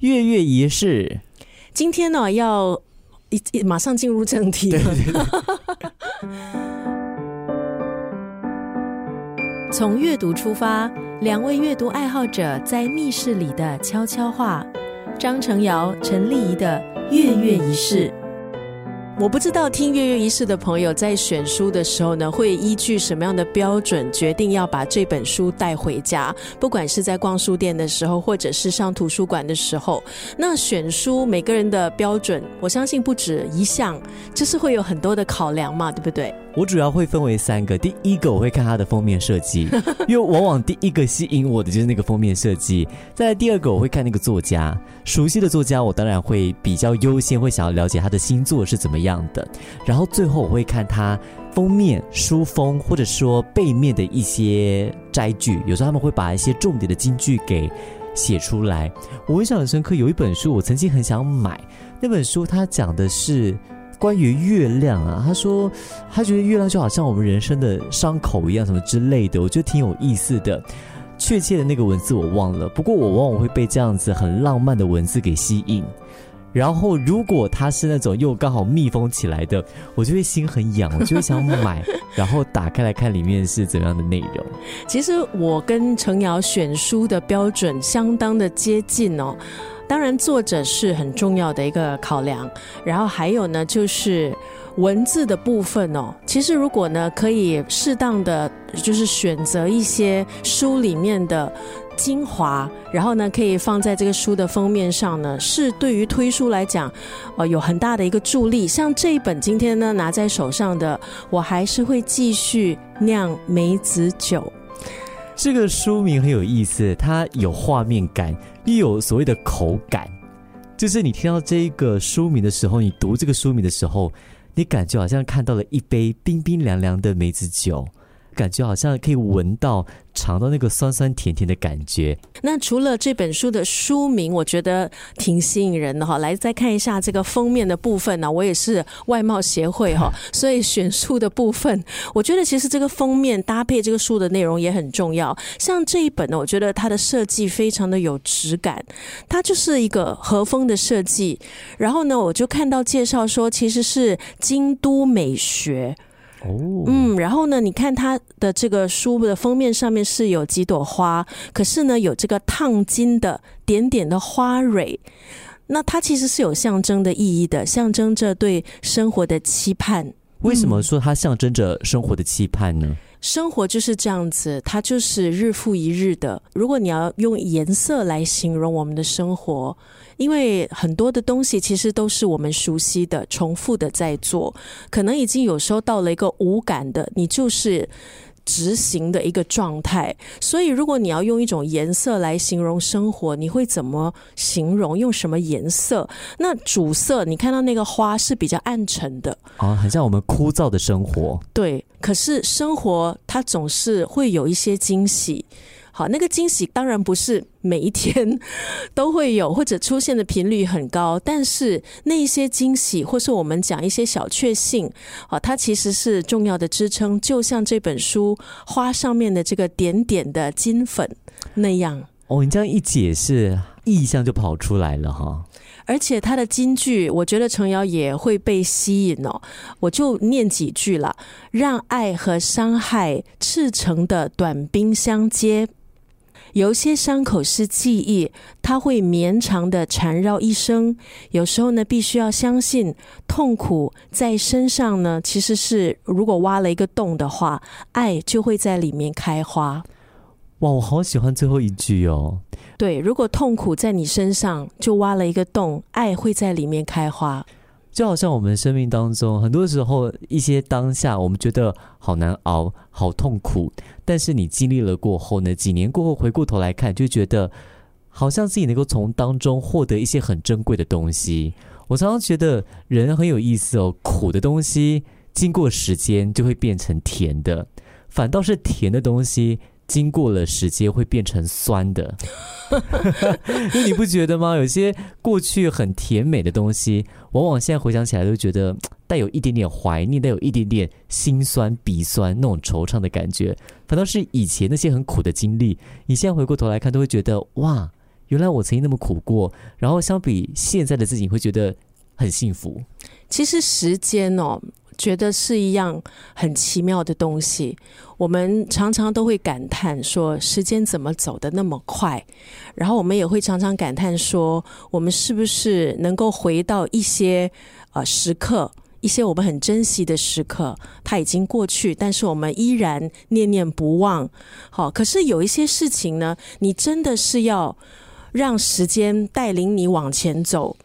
月月仪式。今天呢，要一一马上进入正题了。从阅读出发，两位阅读爱好者在密室里的悄悄话。张成尧、陈丽仪的月月仪式。我不知道听月月仪式的朋友在选书的时候呢，会依据什么样的标准决定要把这本书带回家？不管是在逛书店的时候，或者是上图书馆的时候，那选书每个人的标准，我相信不止一项，就是会有很多的考量嘛，对不对？我主要会分为三个，第一个我会看它的封面设计，因为往往第一个吸引我的就是那个封面设计。再来第二个我会看那个作家，熟悉的作家我当然会比较优先会想要了解他的新作是怎么样样的。然后最后我会看他封面书封或者说背面的一些摘句，有时候他们会把一些重点的金句给写出来。我印象很深刻，有一本书我曾经很想买，那本书它讲的是。关于月亮啊，他说他觉得月亮就好像我们人生的伤口一样，什么之类的，我觉得挺有意思的。确切的那个文字我忘了，不过我往往会被这样子很浪漫的文字给吸引。然后如果它是那种又刚好密封起来的，我就会心很痒，我就会想买，然后打开来看里面是怎样的内容。其实我跟程瑶选书的标准相当的接近哦。当然，作者是很重要的一个考量，然后还有呢，就是文字的部分哦。其实，如果呢，可以适当的就是选择一些书里面的精华，然后呢，可以放在这个书的封面上呢，是对于推书来讲，呃，有很大的一个助力。像这一本今天呢拿在手上的，我还是会继续酿梅子酒。这个书名很有意思，它有画面感，又有所谓的口感。就是你听到这一个书名的时候，你读这个书名的时候，你感觉好像看到了一杯冰冰凉凉的梅子酒。感觉好像可以闻到、尝到那个酸酸甜甜的感觉。那除了这本书的书名，我觉得挺吸引人的哈。来，再看一下这个封面的部分呢。我也是外貌协会哈，所以选书的部分，我觉得其实这个封面搭配这个书的内容也很重要。像这一本呢，我觉得它的设计非常的有质感，它就是一个和风的设计。然后呢，我就看到介绍说，其实是京都美学。哦，嗯，然后呢？你看它的这个书的封面上面是有几朵花，可是呢，有这个烫金的点点的花蕊，那它其实是有象征的意义的，象征着对生活的期盼。为什么说它象征着生活的期盼呢？生活就是这样子，它就是日复一日的。如果你要用颜色来形容我们的生活，因为很多的东西其实都是我们熟悉的、重复的在做，可能已经有时候到了一个无感的，你就是。执行的一个状态，所以如果你要用一种颜色来形容生活，你会怎么形容？用什么颜色？那主色，你看到那个花是比较暗沉的啊，很像我们枯燥的生活。对，可是生活它总是会有一些惊喜。好，那个惊喜当然不是每一天 都会有，或者出现的频率很高。但是那一些惊喜，或是我们讲一些小确幸，啊，它其实是重要的支撑。就像这本书花上面的这个点点的金粉那样。哦，你这样一解释，意象就跑出来了哈。而且他的金句，我觉得程瑶也会被吸引哦。我就念几句了：让爱和伤害赤诚的短兵相接。有些伤口是记忆，它会绵长的缠绕一生。有时候呢，必须要相信，痛苦在身上呢，其实是如果挖了一个洞的话，爱就会在里面开花。哇，我好喜欢最后一句哦。对，如果痛苦在你身上，就挖了一个洞，爱会在里面开花。就好像我们生命当中，很多时候一些当下，我们觉得好难熬、好痛苦，但是你经历了过后呢？几年过后回过头来看，就觉得好像自己能够从当中获得一些很珍贵的东西。我常常觉得人很有意思哦，苦的东西经过时间就会变成甜的，反倒是甜的东西。经过了时间会变成酸的，因为你不觉得吗？有些过去很甜美的东西，往往现在回想起来都觉得带有一点点怀念，带有一点点心酸、鼻酸那种惆怅的感觉。反倒是以前那些很苦的经历，你现在回过头来看，都会觉得哇，原来我曾经那么苦过，然后相比现在的自己，会觉得很幸福。其实时间哦，觉得是一样很奇妙的东西。我们常常都会感叹说，时间怎么走得那么快？然后我们也会常常感叹说，我们是不是能够回到一些呃时刻，一些我们很珍惜的时刻，它已经过去，但是我们依然念念不忘。好，可是有一些事情呢，你真的是要让时间带领你往前走，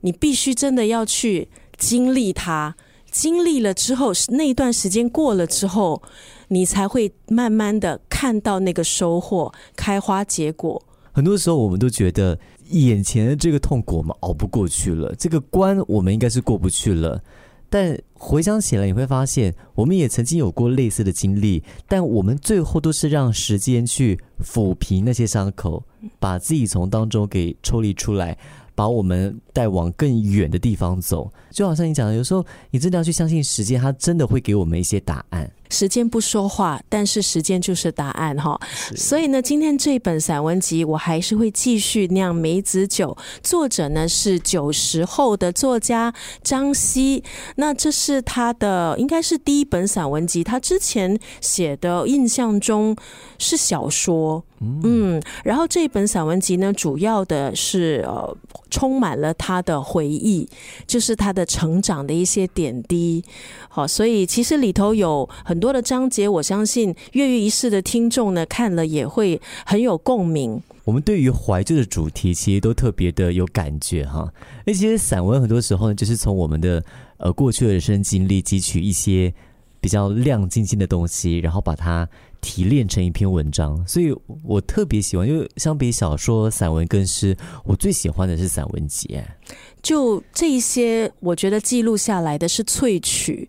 你必须真的要去经历它。经历了之后，那一段时间过了之后，你才会慢慢的看到那个收获开花结果。很多时候，我们都觉得眼前的这个痛苦我们熬不过去了，这个关我们应该是过不去了。但回想起来，你会发现，我们也曾经有过类似的经历，但我们最后都是让时间去抚平那些伤口，把自己从当中给抽离出来。把我们带往更远的地方走，就好像你讲的，有时候你真的要去相信时间，它真的会给我们一些答案。时间不说话，但是时间就是答案哈。所以呢，今天这本散文集我还是会继续酿梅子酒。作者呢是九十后的作家张希，那这是他的应该是第一本散文集。他之前写的印象中是小说，嗯，然后这一本散文集呢，主要的是呃充满了他的回忆，就是他的成长的一些点滴。好，所以其实里头有很多的章节，我相信越狱一世的听众呢看了也会很有共鸣。我们对于怀旧的主题其实都特别的有感觉哈。那其实散文很多时候呢，就是从我们的呃过去的人生经历汲取一些比较亮晶晶的东西，然后把它提炼成一篇文章。所以我特别喜欢，因为相比小说、散文更是，我最喜欢的是散文集。就这一些，我觉得记录下来的是萃取，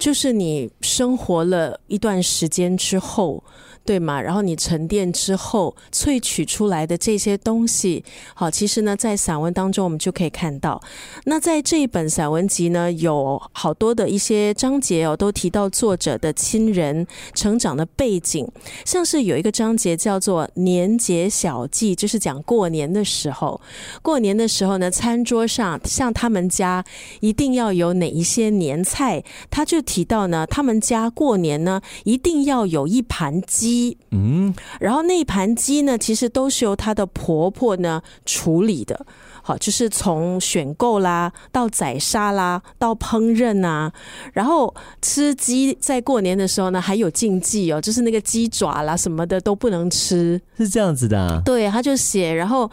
就是你生活了一段时间之后。对吗？然后你沉淀之后萃取出来的这些东西，好，其实呢，在散文当中我们就可以看到。那在这一本散文集呢，有好多的一些章节哦，都提到作者的亲人成长的背景，像是有一个章节叫做“年节小记”，就是讲过年的时候，过年的时候呢，餐桌上像他们家一定要有哪一些年菜，他就提到呢，他们家过年呢一定要有一盘鸡。嗯，然后那一盘鸡呢，其实都是由她的婆婆呢处理的，好，就是从选购啦，到宰杀啦，到烹饪啊，然后吃鸡在过年的时候呢，还有禁忌哦，就是那个鸡爪啦什么的都不能吃，是这样子的。对，他就写，然后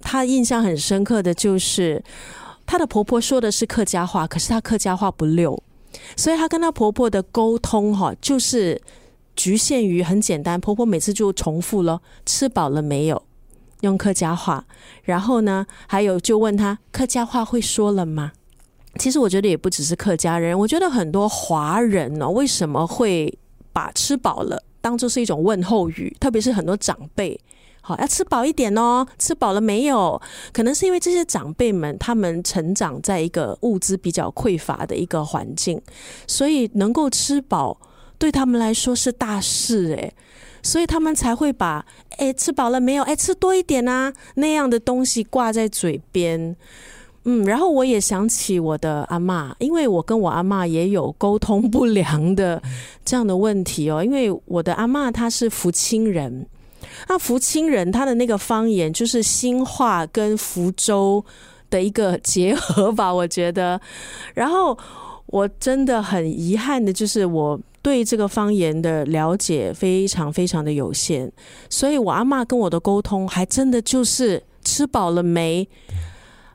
他印象很深刻的就是她的婆婆说的是客家话，可是她客家话不溜，所以她跟她婆婆的沟通哈，就是。局限于很简单，婆婆每次就重复了“吃饱了没有”，用客家话。然后呢，还有就问她客家话会说了吗？其实我觉得也不只是客家人，我觉得很多华人呢，为什么会把“吃饱了”当做是一种问候语？特别是很多长辈，好要吃饱一点哦，吃饱了没有？可能是因为这些长辈们他们成长在一个物资比较匮乏的一个环境，所以能够吃饱。对他们来说是大事诶，所以他们才会把“哎吃饱了没有？哎吃多一点啊”那样的东西挂在嘴边。嗯，然后我也想起我的阿妈，因为我跟我阿妈也有沟通不良的这样的问题哦。因为我的阿妈她是福清人，那福清人他的那个方言就是新话跟福州的一个结合吧，我觉得。然后我真的很遗憾的就是我。对这个方言的了解非常非常的有限，所以我阿妈跟我的沟通还真的就是吃饱了没？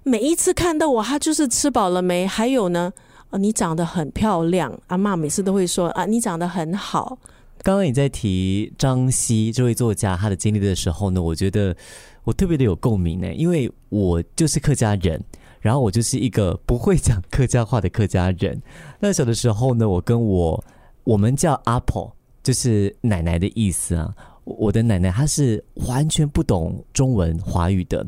每一次看到我，她就是吃饱了没？还有呢，你长得很漂亮，阿妈每次都会说啊，你长得很好。刚刚你在提张希这位作家他的经历的时候呢，我觉得我特别的有共鸣呢，因为我就是客家人，然后我就是一个不会讲客家话的客家人。那小的时候呢，我跟我我们叫阿婆，就是奶奶的意思啊。我的奶奶她是完全不懂中文华语的，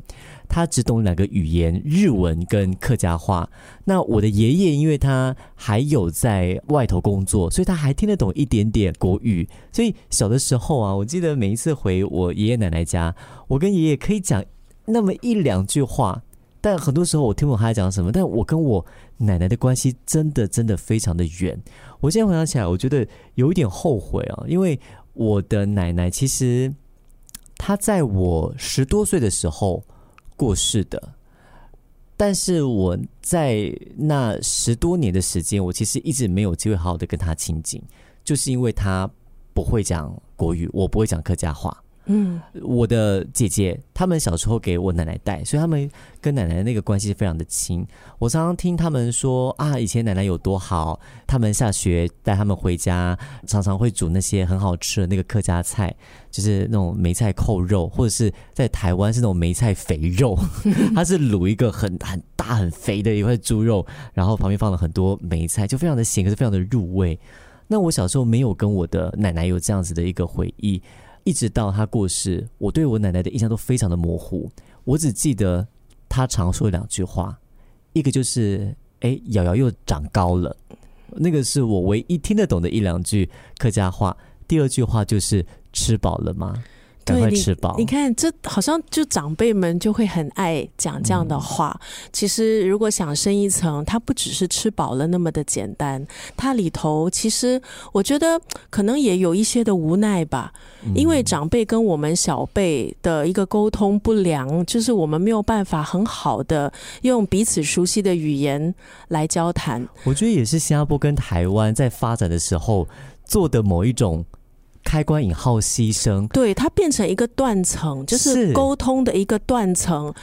她只懂两个语言日文跟客家话。那我的爷爷因为他还有在外头工作，所以他还听得懂一点点国语。所以小的时候啊，我记得每一次回我爷爷奶奶家，我跟爷爷可以讲那么一两句话，但很多时候我听不懂他在讲什么。但我跟我奶奶的关系真的真的非常的远。我现在回想起来，我觉得有一点后悔啊，因为我的奶奶其实她在我十多岁的时候过世的。但是我在那十多年的时间，我其实一直没有机会好好的跟她亲近，就是因为她不会讲国语，我不会讲客家话。嗯，我的姐姐他们小时候给我奶奶带，所以他们跟奶奶那个关系非常的亲。我常常听他们说啊，以前奶奶有多好，他们下学带他们回家，常常会煮那些很好吃的那个客家菜，就是那种梅菜扣肉，或者是在台湾是那种梅菜肥肉，它是卤一个很很大很肥的一块猪肉，然后旁边放了很多梅菜，就非常的咸，可是非常的入味。那我小时候没有跟我的奶奶有这样子的一个回忆。一直到他过世，我对我奶奶的印象都非常的模糊。我只记得她常说两句话，一个就是“哎，瑶瑶又长高了”，那个是我唯一听得懂的一两句客家话。第二句话就是“吃饱了吗？”赶快吃饱！你看，这好像就长辈们就会很爱讲这样的话。其实，如果想深一层，它不只是吃饱了那么的简单，它里头其实我觉得可能也有一些的无奈吧。因为长辈跟我们小辈的一个沟通不良，就是我们没有办法很好的用彼此熟悉的语言来交谈。我觉得也是新加坡跟台湾在发展的时候做的某一种。开关引号牺牲，对它变成一个断层，就是沟通的一个断层。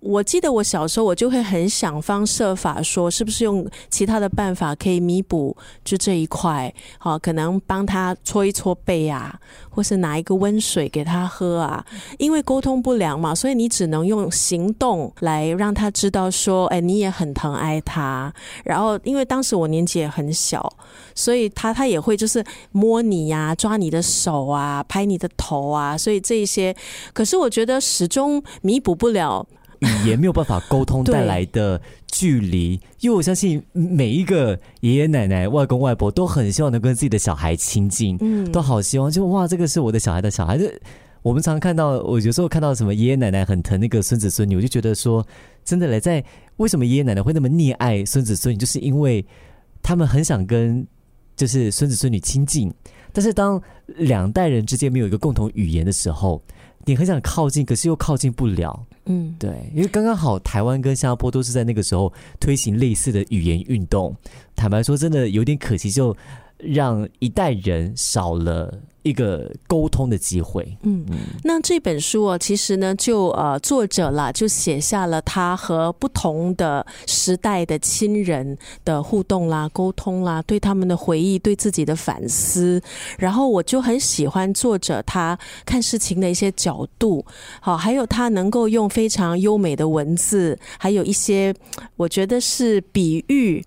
我记得我小时候，我就会很想方设法说，是不是用其他的办法可以弥补就这一块？好，可能帮他搓一搓背啊，或是拿一个温水给他喝啊。因为沟通不良嘛，所以你只能用行动来让他知道说，哎，你也很疼爱他。然后，因为当时我年纪也很小，所以他他也会就是摸你呀，抓你的手啊，拍你的头啊。所以这一些，可是我觉得始终弥补不了。语言没有办法沟通带来的距离，因为我相信每一个爷爷奶奶、外公外婆都很希望能跟自己的小孩亲近，嗯，都好希望，就哇，这个是我的小孩的小孩。就我们常看到，我有时候看到什么爷爷奶奶很疼那个孙子孙女，我就觉得说，真的嘞，在为什么爷爷奶奶会那么溺爱孙子孙女，就是因为他们很想跟就是孙子孙女亲近，但是当两代人之间没有一个共同语言的时候。你很想靠近，可是又靠近不了。嗯，对，因为刚刚好，台湾跟新加坡都是在那个时候推行类似的语言运动。坦白说，真的有点可惜，就让一代人少了。一个沟通的机会。嗯，那这本书啊，其实呢，就呃，作者啦，就写下了他和不同的时代的亲人的互动啦、沟通啦，对他们的回忆、对自己的反思。然后我就很喜欢作者他看事情的一些角度，好，还有他能够用非常优美的文字，还有一些我觉得是比喻。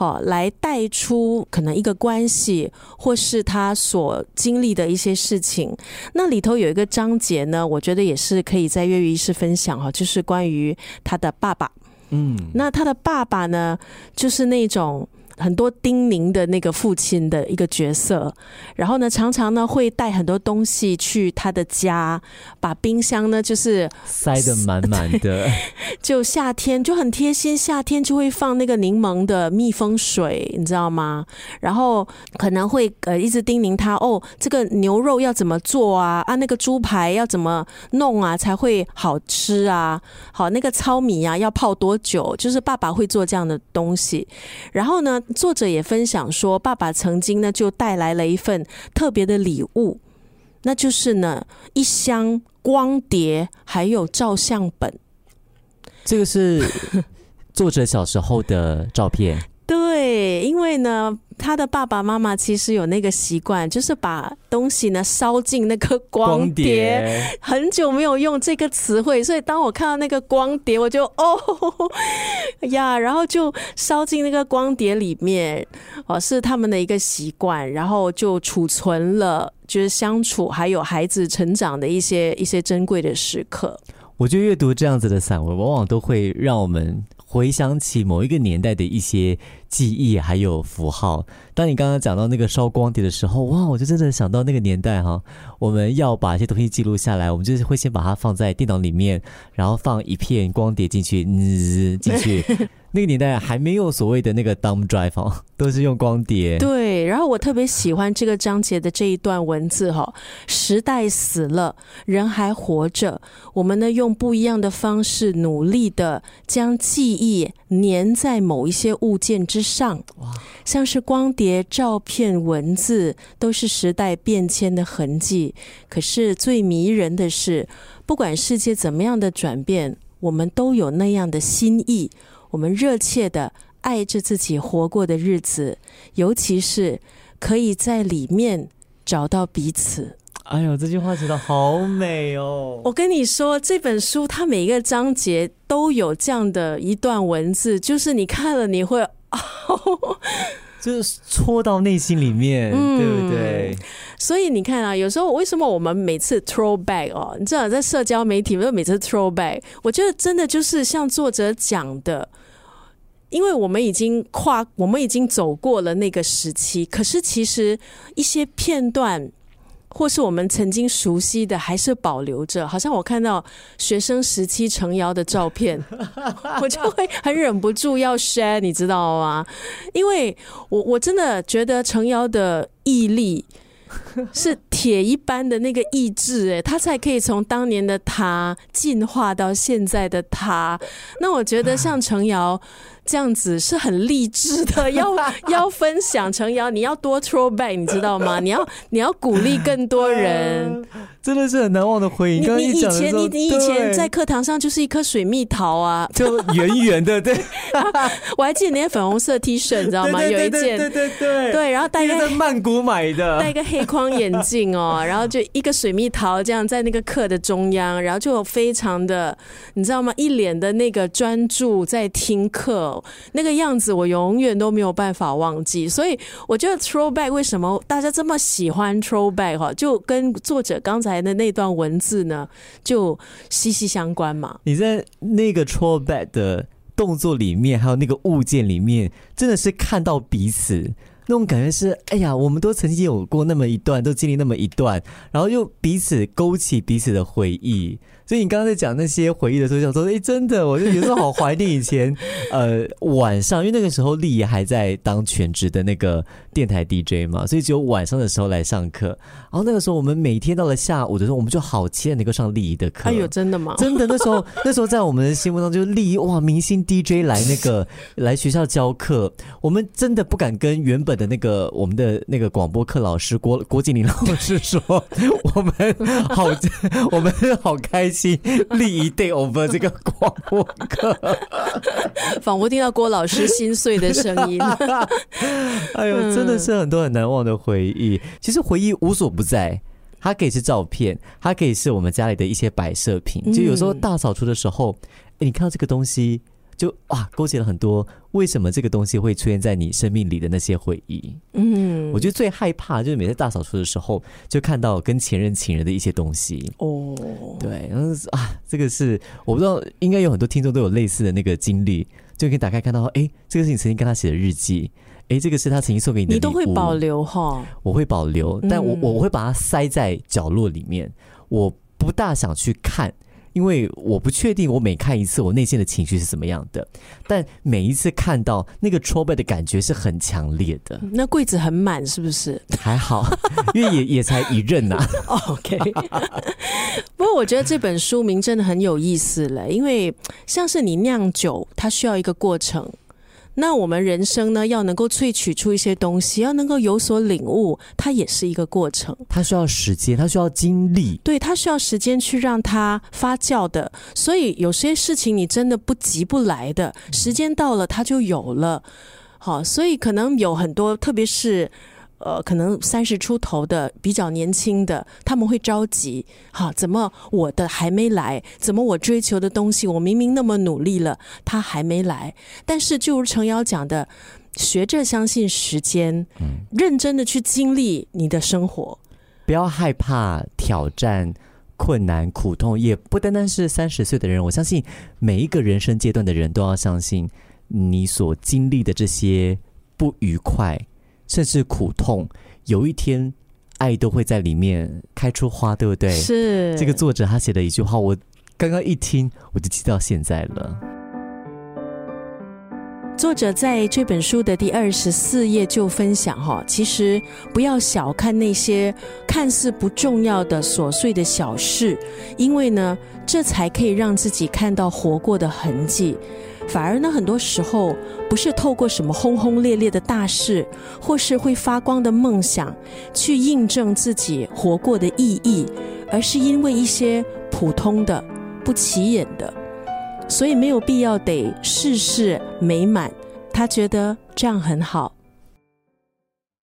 好，来带出可能一个关系，或是他所经历的一些事情。那里头有一个章节呢，我觉得也是可以在粤语式分享哈，就是关于他的爸爸。嗯，那他的爸爸呢，就是那种。很多叮咛的那个父亲的一个角色，然后呢，常常呢会带很多东西去他的家，把冰箱呢就是塞得满满的。就夏天就很贴心，夏天就会放那个柠檬的蜜蜂水，你知道吗？然后可能会呃一直叮咛他哦，这个牛肉要怎么做啊？啊，那个猪排要怎么弄啊才会好吃啊？好，那个糙米啊要泡多久？就是爸爸会做这样的东西，然后呢？作者也分享说，爸爸曾经呢就带来了一份特别的礼物，那就是呢一箱光碟还有照相本。这个是作者小时候的照片。对，因为呢。他的爸爸妈妈其实有那个习惯，就是把东西呢烧进那个光碟。很久没有用这个词汇，所以当我看到那个光碟，我就哦呀，然后就烧进那个光碟里面。哦，是他们的一个习惯，然后就储存了，就是相处还有孩子成长的一些一些珍贵的时刻。我觉得阅读这样子的散文，往往都会让我们回想起某一个年代的一些。记忆还有符号。当你刚刚讲到那个烧光碟的时候，哇，我就真的想到那个年代哈，我们要把一些东西记录下来，我们就是会先把它放在电脑里面，然后放一片光碟进去，嗯，进去。那个年代还没有所谓的那个 dumb drive 哦，都是用光碟。对，然后我特别喜欢这个章节的这一段文字哈，时代死了，人还活着，我们呢用不一样的方式努力的将记忆粘在某一些物件之上，哇，像是光碟、照片、文字，都是时代变迁的痕迹。可是最迷人的是，不管世界怎么样的转变，我们都有那样的心意。我们热切的爱着自己活过的日子，尤其是可以在里面找到彼此。哎呦，这句话写的好美哦！我跟你说，这本书它每一个章节都有这样的一段文字，就是你看了你会，就是戳到内心里面，对不对？所以你看啊，有时候为什么我们每次 throwback 哦，你知道在社交媒体，我每次 throwback，我觉得真的就是像作者讲的。因为我们已经跨，我们已经走过了那个时期，可是其实一些片段，或是我们曾经熟悉的，还是保留着。好像我看到学生时期程瑶的照片，我就会很忍不住要 share，你知道吗？因为我我真的觉得程瑶的毅力是铁一般的那个意志，哎，他才可以从当年的他进化到现在的他。那我觉得像程瑶。这样子是很励志的，要要分享成瑶，你要多 throwback，你知道吗？你要你要鼓励更多人，真的是很难忘的回忆。你以前你你以前在课堂上就是一颗水蜜桃啊，就圆圆的，对。我还记得那件粉红色 T 恤，你知道吗？有一件，对对对，对，然后戴一个曼谷买的，戴一个黑框眼镜哦，然后就一个水蜜桃这样在那个课的中央，然后就非常的，你知道吗？一脸的那个专注在听课。那个样子我永远都没有办法忘记，所以我觉得 throwback 为什么大家这么喜欢 throwback 哈，就跟作者刚才的那段文字呢就息息相关嘛。你在那个 throwback 的动作里面，还有那个物件里面，真的是看到彼此那种感觉是，哎呀，我们都曾经有过那么一段，都经历那么一段，然后又彼此勾起彼此的回忆。所以你刚刚在讲那些回忆的时候，想说，哎，真的，我就有时候好怀念以前，呃，晚上，因为那个时候丽也还在当全职的那个电台 DJ 嘛，所以只有晚上的时候来上课。然后那个时候，我们每天到了下午的时候，我们就好期待能够上丽的课。哎呦，真的吗？真的，那时候那时候在我们的心目中，就是丽哇，明星 DJ 来那个来学校教课，我们真的不敢跟原本的那个我们的那个广播课老师郭郭敬明老师说，我们好，我们好开心。立一 day over 这个广播课，仿佛听到郭老师心碎的声音。哎呦，真的是很多很难忘的回忆。其实回忆无所不在，它可以是照片，它可以是我们家里的一些摆设品。就有时候大扫除的时候，哎，你看到这个东西。就哇，勾起了很多为什么这个东西会出现在你生命里的那些回忆。嗯，我觉得最害怕就是每次大扫除的时候，就看到跟前任、情人的一些东西。哦，对，然后啊，这个是我不知道，应该有很多听众都有类似的那个经历，就可以打开看到，哎，这个是你曾经跟他写的日记，哎，这个是他曾经送给你的，你都会保留哈？我会保留，但我我会把它塞在角落里面，我不大想去看。因为我不确定，我每看一次，我内心的情绪是怎么样的。但每一次看到那个 trouble 的感觉是很强烈的。那柜子很满，是不是？还好，因为也也才一任呐。OK。不过我觉得这本书名真的很有意思了，因为像是你酿酒，它需要一个过程。那我们人生呢，要能够萃取出一些东西，要能够有所领悟，它也是一个过程。它需要时间，它需要精力，对，它需要时间去让它发酵的。所以有些事情你真的不急不来的，时间到了它就有了。好，所以可能有很多，特别是。呃，可能三十出头的比较年轻的，他们会着急，哈，怎么我的还没来？怎么我追求的东西，我明明那么努力了，他还没来？但是，就如程瑶讲的，学着相信时间，嗯，认真的去经历你的生活，不要害怕挑战、困难、苦痛，也不单单是三十岁的人，我相信每一个人生阶段的人都要相信。你所经历的这些不愉快，甚至苦痛，有一天爱都会在里面开出花，对不对？是这个作者他写的一句话，我刚刚一听我就记到现在了。作者在这本书的第二十四页就分享哈，其实不要小看那些看似不重要的琐碎的小事，因为呢，这才可以让自己看到活过的痕迹。反而呢，很多时候不是透过什么轰轰烈烈的大事，或是会发光的梦想，去印证自己活过的意义，而是因为一些普通的、不起眼的。所以没有必要得事事美满，他觉得这样很好。